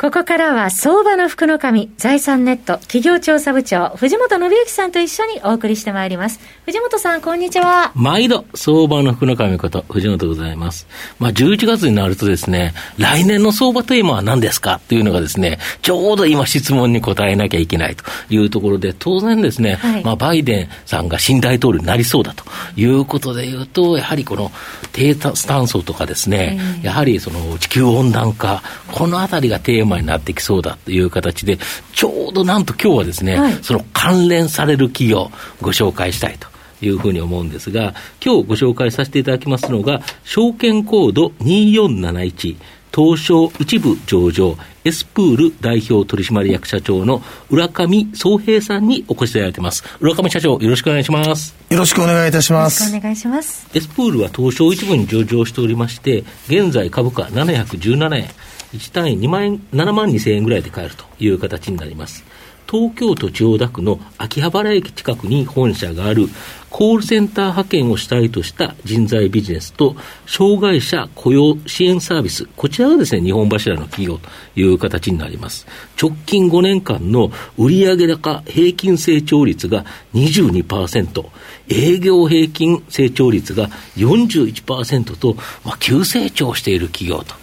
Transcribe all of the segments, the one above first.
ここからは相場の福の神、財産ネット企業調査部長、藤本信之さんと一緒にお送りしてまいります。藤本さん、こんにちは。毎度、相場の福の神こと、藤本でございます。まあ、11月になるとですね、来年の相場テーマは何ですかというのがですね、ちょうど今質問に答えなきゃいけないというところで、当然ですね、はい、まあ、バイデンさんが新大統領になりそうだということで言うと、やはりこの低ス炭素とかですね、えー、やはりその地球温暖化、このあたりがテーママになってきそうだという形で、ちょうどなんと今日はですね、はい、その関連される企業、ご紹介したいと。いうふうに思うんですが、今日ご紹介させていただきますのが、証券コード2471、東証一部上場、エスプール代表取締役社長の浦上総平さんにお越しいただいています。浦上社長、よろしくお願いします。よろしくお願いいたします。よろしくお願いします。エスプールは東証一部に上場しておりまして、現在株価717円。1単位2万円、7万2000円ぐらいで買えるという形になります。東京都千代田区の秋葉原駅近くに本社があるコールセンター派遣を主体とした人材ビジネスと障害者雇用支援サービス、こちらがですね、日本柱の企業という形になります。直近5年間の売上高平均成長率が22%、営業平均成長率が41%と、まあ、急成長している企業と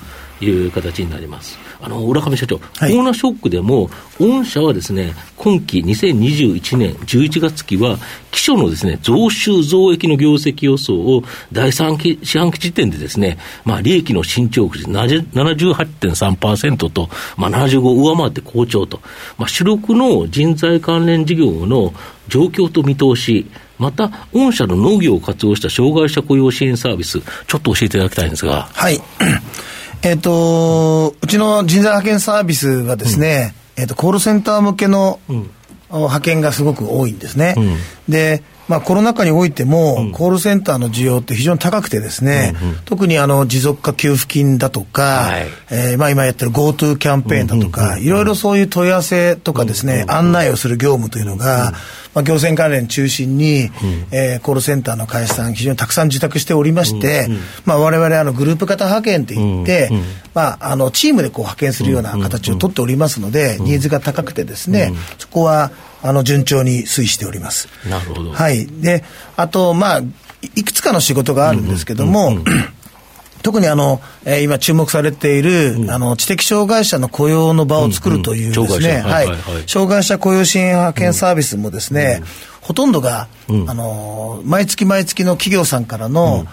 いう形になります。あの、浦上社長、はい、コロナショックでも、御社はですね、今期2021年11月期は、基礎のですね、増収増益の業績予想を第3期四半期時点でですね、まあ、利益の進捗率78.3%と、まあ、75を上回って好調と、まあ、主力の人材関連事業の状況と見通し、また、御社の農業を活用した障害者雇用支援サービス、ちょっと教えていただきたいんですが。はい。えっ、ー、と、うちの人材派遣サービスはですね、うん、えっ、と、コールセンター向けの、派遣がすごく多いんですね。うん、で、まあ、コロナ禍においても、コールセンターの需要って非常に高くてですね、うんうん、特にあの持続化給付金だとか、はい、えー、まあ、今やってる GoTo キャンペーンだとか、いろいろそういう問い合わせとかですね、案内をする業務というのが、まあ、行政関連中心に、うん、えー、コールセンターの会社さん、非常にたくさん受託しておりまして、うんうん、まあ、我々あのグループ型派遣っていって、うんうん、まあ、あのチームでこう派遣するような形を取っておりますので、ニーズが高くてですね、そこはあの順調に推移しております。なるほど。はい。で、あと、まあ、いくつかの仕事があるんですけども、特にあの、えー、今注目されている、うん、あの、知的障害者の雇用の場を作るというですね、はい、障害者雇用支援派遣サービスもですね、うん、ほとんどが、うん、あの、毎月毎月の企業さんからの、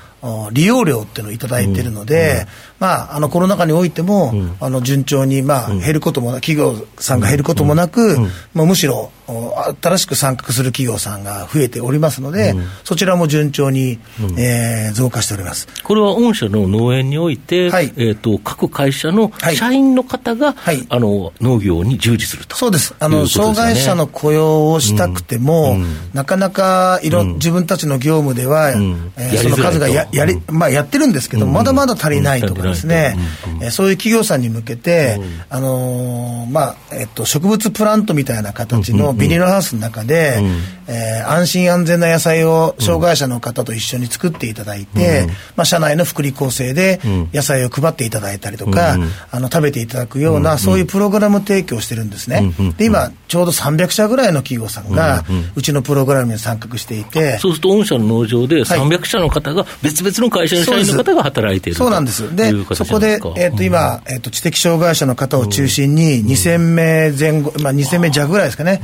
利用料っていうのを頂いてるので、まあ、あのコロナ禍においても、あの順調に、まあ、減ることも企業さんが減ることもなく、まあ、むしろ新しく参画する企業さんが増えておりますので、そちらも順調に、うえ増加しております。これは御社の農園において、はい、えーと、各会社の社員の方が、はい、あの農業に従事すると。そうです。あの、ね、障害者の雇用をしたくても、なかなかいろ、自分たちの業務では、えー、その数がややり、まあ、やってるんですけど、まだまだ足りないとかですね、えそういう企業さんに向けて、あのまあえっと、植物プラントみたいな形のビニールハウスの中で、え安心安全な野菜を障害者の方と一緒に作っていただいて、まあ、社内の福利厚生で野菜を配っていただいたりとか、あの食べていただくような、そういうプログラム提供してるんですね。で今ちょうど300社ぐらいの企業さんが、うちのプログラムに参画していて、そうすると御社の農場で300社の方が別々の会社の社員の方が働いているそうなんです。でそこで、えー、と今、えー、と知的障害者の方を中心に2000名前後、まあ、2000名弱ぐらいですかね、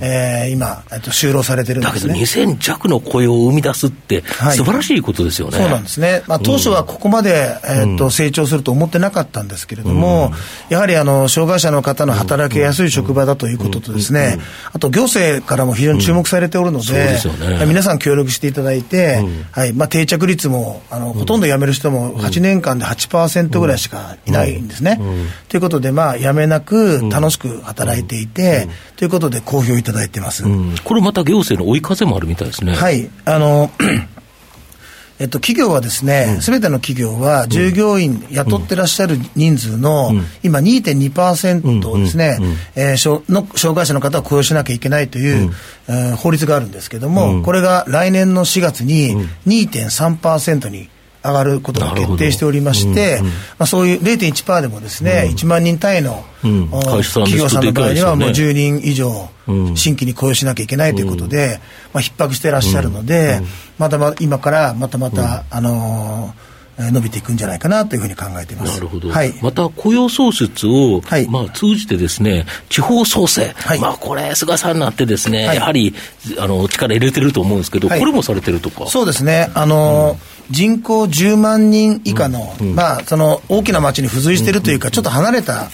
えー、今、えー、と就労されてるんです、ね、だけど2000弱の雇用を生み出すって、素晴らしいことですよね、そうなんですね、まあ、当初はここまで、えー、と成長すると思ってなかったんですけれども、やはりあの障害者の方の働きやすい職場だということとですね、あと行政からも非常に注目されておるので、皆さん協力していただいて、はい。まあ、定着率もあのほとんど辞める人も8年間で8%ぐらいしかいないんですね。ということで、まあ、辞めなく楽しく働いていて、ということで好評いただいてます。これまた行政の追い風もあるみたいですね。はい。あの えっと、企業はですね、す、べ、ての企業は従業員、雇ってらっしゃる人数の、今2.2%をですね、えー、の障害者の方は雇用しなきゃいけないという、えー、法律があるんですけども、これが来年の4月に2.3%に、上がることが決定しておりまして、うんうん、まあ、そういう0.1%でもですね、うん、1万人単位の、うん、企業さんの場合には、もう10人以上、新規に雇用しなきゃいけないということで、まあ、逼迫していらっしゃるので、まだまだ今からまたまた、あのー伸びていくんじゃないかなというふうに考えています。なるほど、はい、また雇用創出を、はい、まあ、通じてですね、地方創生、はい、まあ、これ、菅さんになってですね、やはりあの力入れてると思うんですけど、これもされてるとか？そうですね。あのー人口10万人以下の、うん、まあ、その大きな町に付随しているというか、ちょっと離れた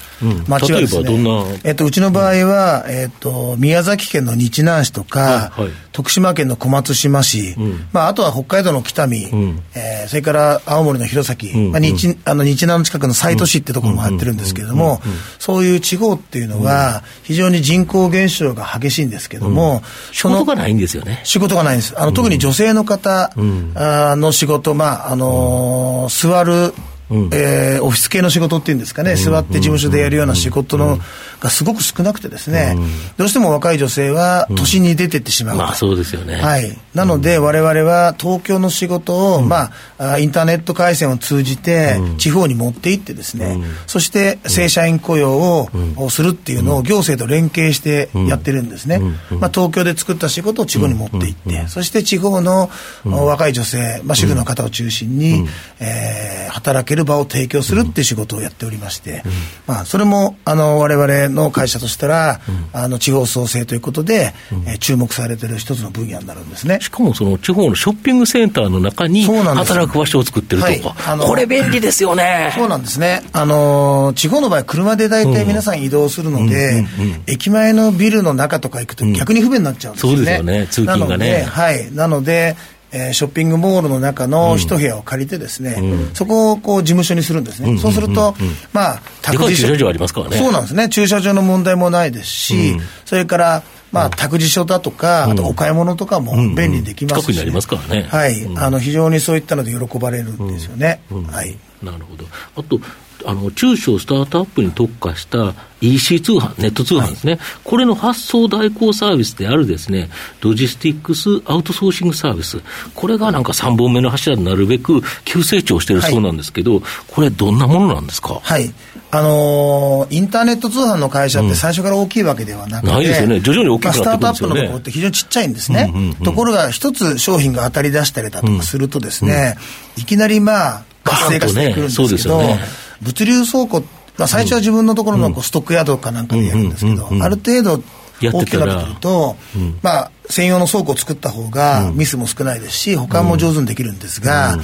町はですね、えっと、うちの場合は、えっと、宮崎県の日南市とか、はい、徳島県の小松島市、うん、まあ、あとは北海道の北見、うん、えー、それから青森の弘前、まあ、日あの日南の近くの西都市ってところも入ってるんですけれども、そういう地方っていうのは、非常に人口減少が激しいんですけども、仕事がないんですよね。仕事がないんです。あの特に女性の方の仕事と、まあ、あのー、座るうん、えー、オフィス系の仕事っていうんですかね、座って事務所でやるような仕事の、がすごく少なくてですね、うん、どうしても若い女性は都心に出てってしまう、うん、まあそうですよね。はい。なので、我々は東京の仕事を、まあ、インターネット回線を通じて、地方に持っていってですね、そして正社員雇用をするっていうのを行政と連携してやってるんですね。まあ東京で作った仕事を地方に持っていって、そして地方の若い女性、まあ主婦の方を中心に、えー、働ける場を提供するっていう仕事をやっておりまして、まあそれも、あの、我々の会社としたら、あの地方創生ということで、え注目されてる一つの分野になるんですね。しかもその地方のショッピングセンターの中に働く場所を作ってるとか、はい、これ便利ですよね。そうなんですね。あの地方の場合車で大体皆さん移動するので、駅前のビルの中とか行くと逆に不便になっちゃうんですよね。そうですよね。通勤がね。はい。なので、えー、ショッピングモールの中の一部屋を借りてですね、うん、そこをこう事務所にするんですね。うん、そうすると、うん、まあ、託児所。駐車場ありますからね。そうなんですね。駐車場の問題もないですし、それから、まあ、託児所だとか、あとお買い物とかも便利にできますし、ね、近くになりますからね。はい。あの、非常にそういったので喜ばれるんですよね。はい。なるほど。あと、あの中小スタートアップに特化した EC 通販、ネット通販ですね、はい、これの発送代行サービスであるですね、ロジスティックスアウトソーシングサービス、これがなんか3本目の柱になるべく急成長してるそうなんですけど、はい、これ、どんなものなんですか？はい。あのー、インターネット通販の会社って最初から大きいわけではなくて、うん、ないですよね、徐々に大きくなってくるんですよね、まあ、スタートアップのところって非常にちっちゃいんですね、うんうんうん、ところが一つ商品が当たり出したりだとかするとですね、うん、いきなりまあ活性化してくるんですけど、ね、物流倉庫、まあ、最初は自分のところのこうストックヤードかなんかでやるんですけど、ある程度大きくなってくると、まあ、専用の倉庫を作った方がミスも少ないですし、保管も上手にできるんですが、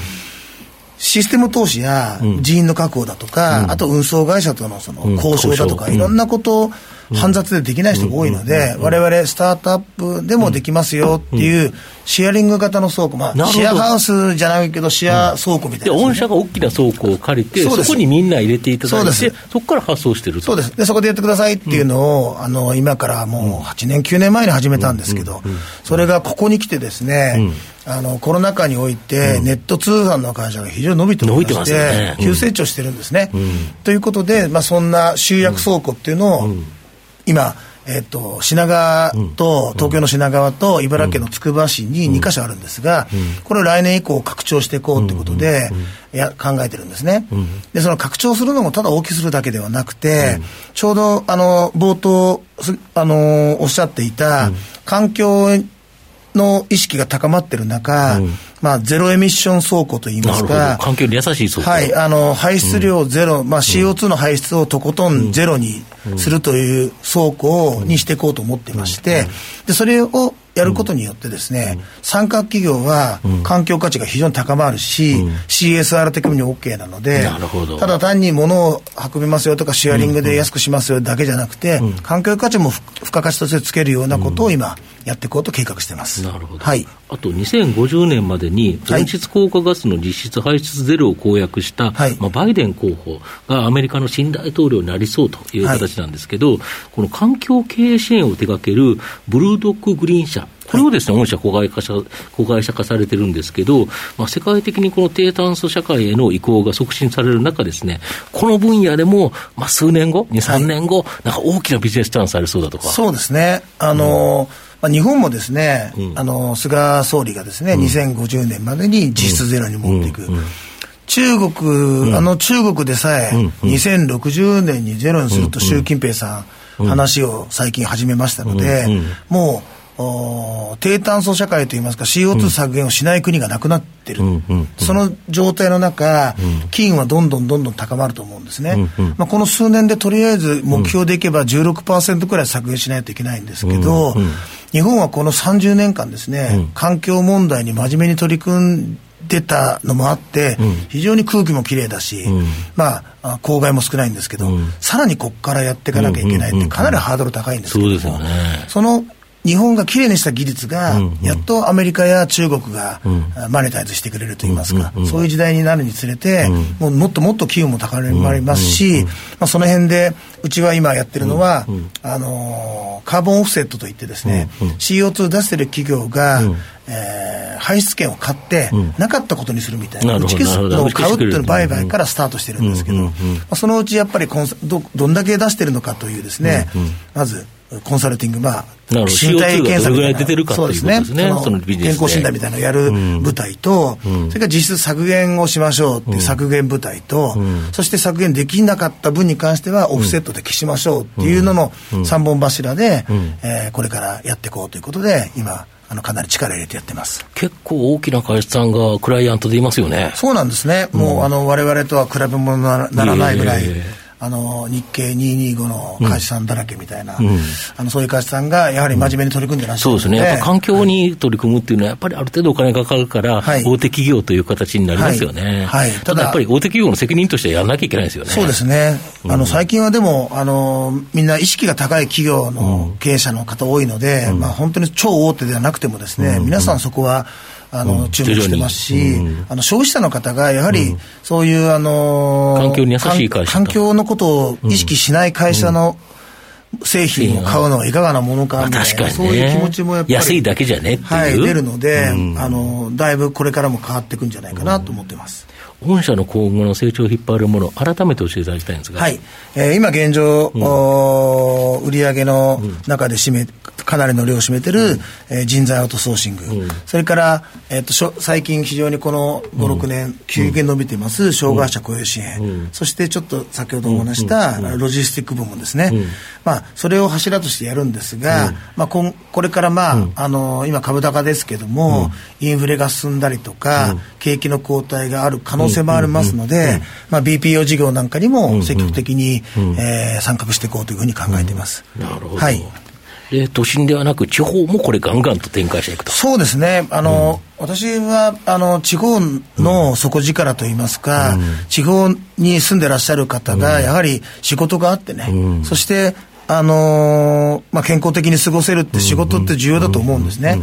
システム投資や人員の確保だとか、あと運送会社とのその交渉だとか、いろんなことを煩雑でできない人が多いので、われわれスタートアップでもできますよっていう、シェアリング型の倉庫、まあ、シェアハウスじゃないけど、シェア倉庫みたいな、ね、御社が大きな倉庫を借りて、そこにみんな入れていただいて、そこから発送してるそうです。で、そこでやってくださいっていうのを、あの今からもう8年、9年前に始めたんですけど、それがここに来てですね、あのコロナ禍において、ネット通販の会社が非常に伸びておりまして、ね。急成長してるんですね。ということで、まあ、そんな集約倉庫っていうのを、今、えっと、品川と、東京の品川と茨城県のつくば市に2か所あるんですが、これを来年以降拡張していこうということで、や考えてるんですね。で、その拡張するのもただ大きくするだけではなくて、ちょうど、あの、冒頭、あの、おっしゃっていた、環境の意識が高まってる中、うん、まあ、ゼロエミッション倉庫といいますか、環境に優しい倉庫。はい、あの、排出量ゼロ、うん、まあ、CO2 の排出をとことんゼロにするという倉庫を、にしていこうと思っていまして、で、それをやることによってですね、参画企業は環境価値が非常に高まるし、CSR 的に OK なので、ただ単に物を運びますよとか、シェアリングで安くしますよだけじゃなくて、環境価値も付加価値としてつけるようなことを今、やっていこうと計画してます。なるほど。はい。あと、2050年までに、温室効果ガスの実質排出ゼロを公約した、はい、まあ、バイデン候補がアメリカの新大統領になりそうという形なんですけど、はい、この環境経営支援を手掛けるブルードッググリーン社、これをですね、御社子会社子会社化されてるんですけど、まあ、世界的にこの低炭素社会への移行が促進される中ですね、この分野でも、まあ、数年後、2、3年後、はい、なんか大きなビジネスチャンスありそうだとか。そうですね。あのーまあ、日本もですね、うん、あの菅総理がですね、うん、2050年までに実質ゼロに持っていく。中国、あの中国でさえ、2060年にゼロにすると習近平さん、話を最近始めましたので、もう、低炭素社会といいますか CO2 削減をしない国がなくなってる、うん、その状態の中、機運はどんどんどんどん高まると思うんですね、まあ、この数年でとりあえず目標でいけば16%くらい削減しないといけないんですけど、日本はこの30年間ですね、環境問題に真面目に取り組んでたのもあって、非常に空気もきれいだし、まあ、公害も少ないんですけど、さらにここからやっていかなきゃいけないって、かなりハードル高いんですけども、その日本がきれいにした技術が、やっとアメリカや中国がマネタイズしてくれるといいますか、そういう時代になるにつれて、もうもっともっと機運も高まりますし、まあ、その辺で、うちは今やってるのは、あのカーボンオフセットといってですね、CO2 出してる企業が、えー、排出権を買って、なかったことにするみたいな、打ち消すのを買うっていう売買からスタートしてるんですけど、そのうちやっぱりどどんだけ出してるのかというですね、まずコンサルティング、まあ、身体検査みたいな、出てるかそうですね、その健康診断みたいなのをやる部隊と、うん、それから実質削減をしましょうっていう削減部隊と、うん、そして削減できなかった分に関しては、オフセットで消しましょうっていうのの3本柱で、うん、えー、これからやっていこうということで、今、あのかなり力入れてやってます。結構大きな会社さんがクライアントでいますよね。そうなんですね、もうあの我々とは比べ物にならないぐらい。えーあの日経225の会社さんだらけみたいな、うん、あのそういう会社さんがやはり真面目に取り組んでらっしゃる、うん、そうですね、やっぱ環境に取り組むっていうのは、やっぱりある程度お金がかかるから、はい、大手企業という形になりますよね、はい、はい、ただやっぱり大手企業の責任としてやらなきゃいけないですよね。そうですね、あの最近はでもあの、みんな意識が高い企業の経営者の方多いので、まあ、本当に超大手ではなくてもですね、皆さんそこは、あの、注目してますし、あの消費者の方がやはり、そういう、あの環境に優しい会社環境のことを意識しない会社の、製品を買うのはいかがなものかみたいな、そういう気持ちもやっぱり安いだけじゃねはい、出るので、あのだいぶこれからも変わっていくんじゃないかなと思ってます。御社の今後の成長を引っ張るもの、改めて教えていただきたいんですが、はい。えー、今現状、うん、売上の中で占め、かなりの量を占めてる、うん、えー、人材アウトソーシング、うん、それから、えーと、最近非常にこの5、6年、急激に伸びています、障害者雇用支援、そしてちょっと先ほどお話したロジスティック部門ですね、まあ、それを柱としてやるんですが、まあ、ここれから、まああの今、株高ですけども、インフレが進んだりとか、景気の後退がある可能性もありますので、まあ、BPO 事業なんかにも積極的に、えー、参画していこうというふうに考えています。なるほど、はいで都心ではなく、地方もこれ、ガンガンと展開していくと。そうですね、あの、うん、私はあの地方の底力といいますか、うん、地方に住んでらっしゃる方が、やはり仕事があってね、うん、そしてあのー、まあ、健康的に過ごせるって仕事って重要だと思うんですね。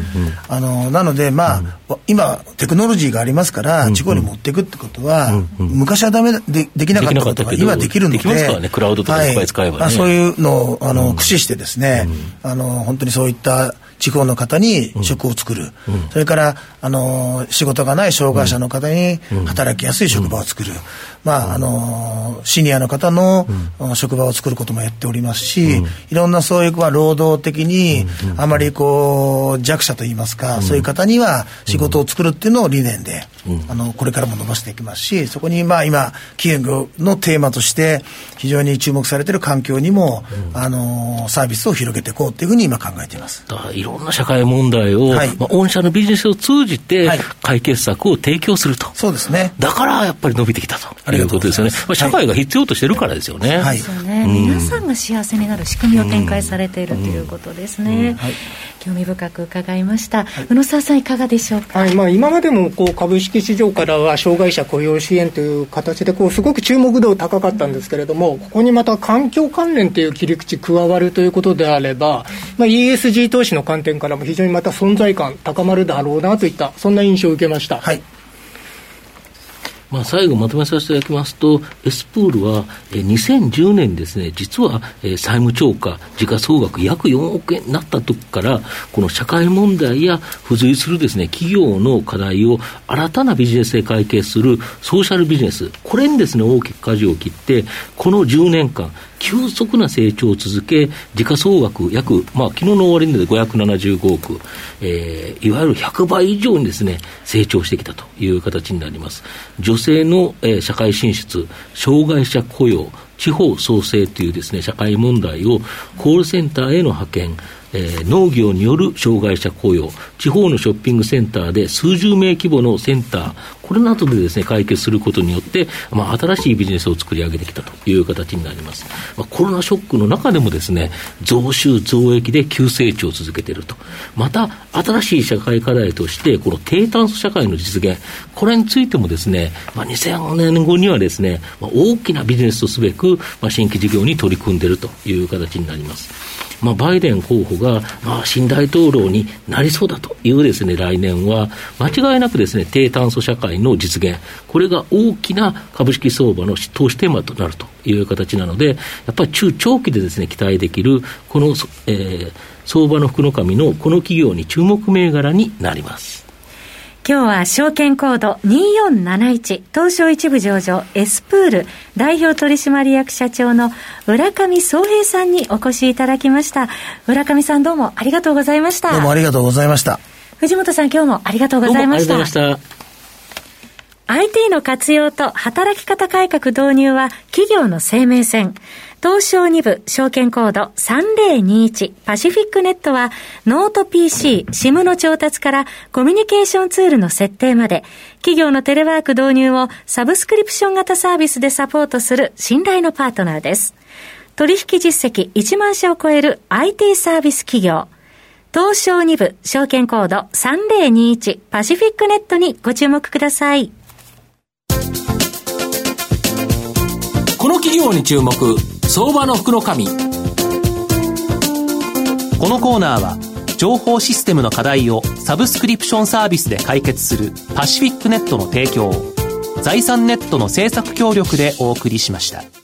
あのー、なので、まあ、今、テクノロジーがありますから、地方に持っていくってことは、昔はダメでできなかったことが今できるので、できますからね、クラウドとかいっぱい使えばね。はい、そういうのをあの駆使してですね、あの本当にそういった地方の方に職を作る、うん、それからあの仕事がない障害者の方に働きやすい職場を作る、まあ、あのシニアの方の職場を作ることもやっておりますし、いろんなそういう、まあ、労働的にあまりこう弱者といいますか、そういう方には仕事を作るっていうのを理念で、あのこれからも伸ばしていきますしそこにまあ今企業のテーマとして非常に注目されている環境にも、あのサービスを広げていこうというふうに今考えています。いろんな社会問題を、はい、まあ、御社のビジネスを通じて解決策を提供すると、はい、そうですね。だからやっぱり伸びてきたということですよね、まあ、社会が必要としてるからですよね。はい、そうね、皆さんが幸せになる仕組みを展開されているということですね。はい興味深く伺いました、はい、宇野沢さんいかがでしょうか、はいまあ、今までもこう株式市場からは障害者雇用支援という形でこうすごく注目度高かったんですけれどもここにまた環境関連という切り口加わるということであれば、まあ、ESG 投資の観点からも非常にまた存在感高まるだろうなといったそんな印象を受けました。はいまあ、最後まとめさせていただきますと、エスプールは、え、2010年ですね、実は、え、債務超過、時価総額約4億円になった時から、この社会問題や付随するですね、企業の課題を新たなビジネスで解決するソーシャルビジネス、これにですね、大きく舵を切って、この10年間、急速な成長を続け、時価総額約、まあ昨日の終値で575億、えー、いわゆる100倍以上にですね、成長してきたという形になります。女性の、えー、社会進出、障害者雇用、地方創生というですね、社会問題をコールセンターへの派遣、えー、農業による障害者雇用、地方のショッピングセンターで数十名規模のセンター、これなどでですね、解決することによって、まあ、新しいビジネスを作り上げてきたという形になります。まあ、コロナショックの中でもですね、増収増益で急成長を続けていると。また、新しい社会課題として、この低炭素社会の実現、これについてもですね、まあ、2000年後にはですね、まあ、大きなビジネスとすべく、まあ、新規事業に取り組んでいるという形になります。まあ、バイデン候補が、まあ、新大統領になりそうだというですね、来年は、間違いなくですね、低炭素社会の実現、これが大きな株式相場の投資テーマとなるという形なので、やっぱり中長期でですね、期待できる、この、えー、相場の福の神のこの企業に注目銘柄になります。今日は証券コード2471東証一部上場エスプール代表取締役社長の浦上総平さんにお越しいただきました。浦上さんどうもありがとうございました。どうもありがとうございました。藤本さん今日もありがとうございました。ありがとうございました。IT の活用と働き方改革導入は企業の生命線。東証2部証券コード3021パシフィックネットはノート PC、SIM の調達からコミュニケーションツールの設定まで企業のテレワーク導入をサブスクリプション型サービスでサポートする信頼のパートナーです。取引実績1万社を超える IT サービス企業。東証2部証券コード3021パシフィックネットにご注目ください。この企業に注目相場の福の神このコーナーは情報システムの課題をサブスクリプションサービスで解決するパシフィックネットの提供を財産ネットの政策協力でお送りしました。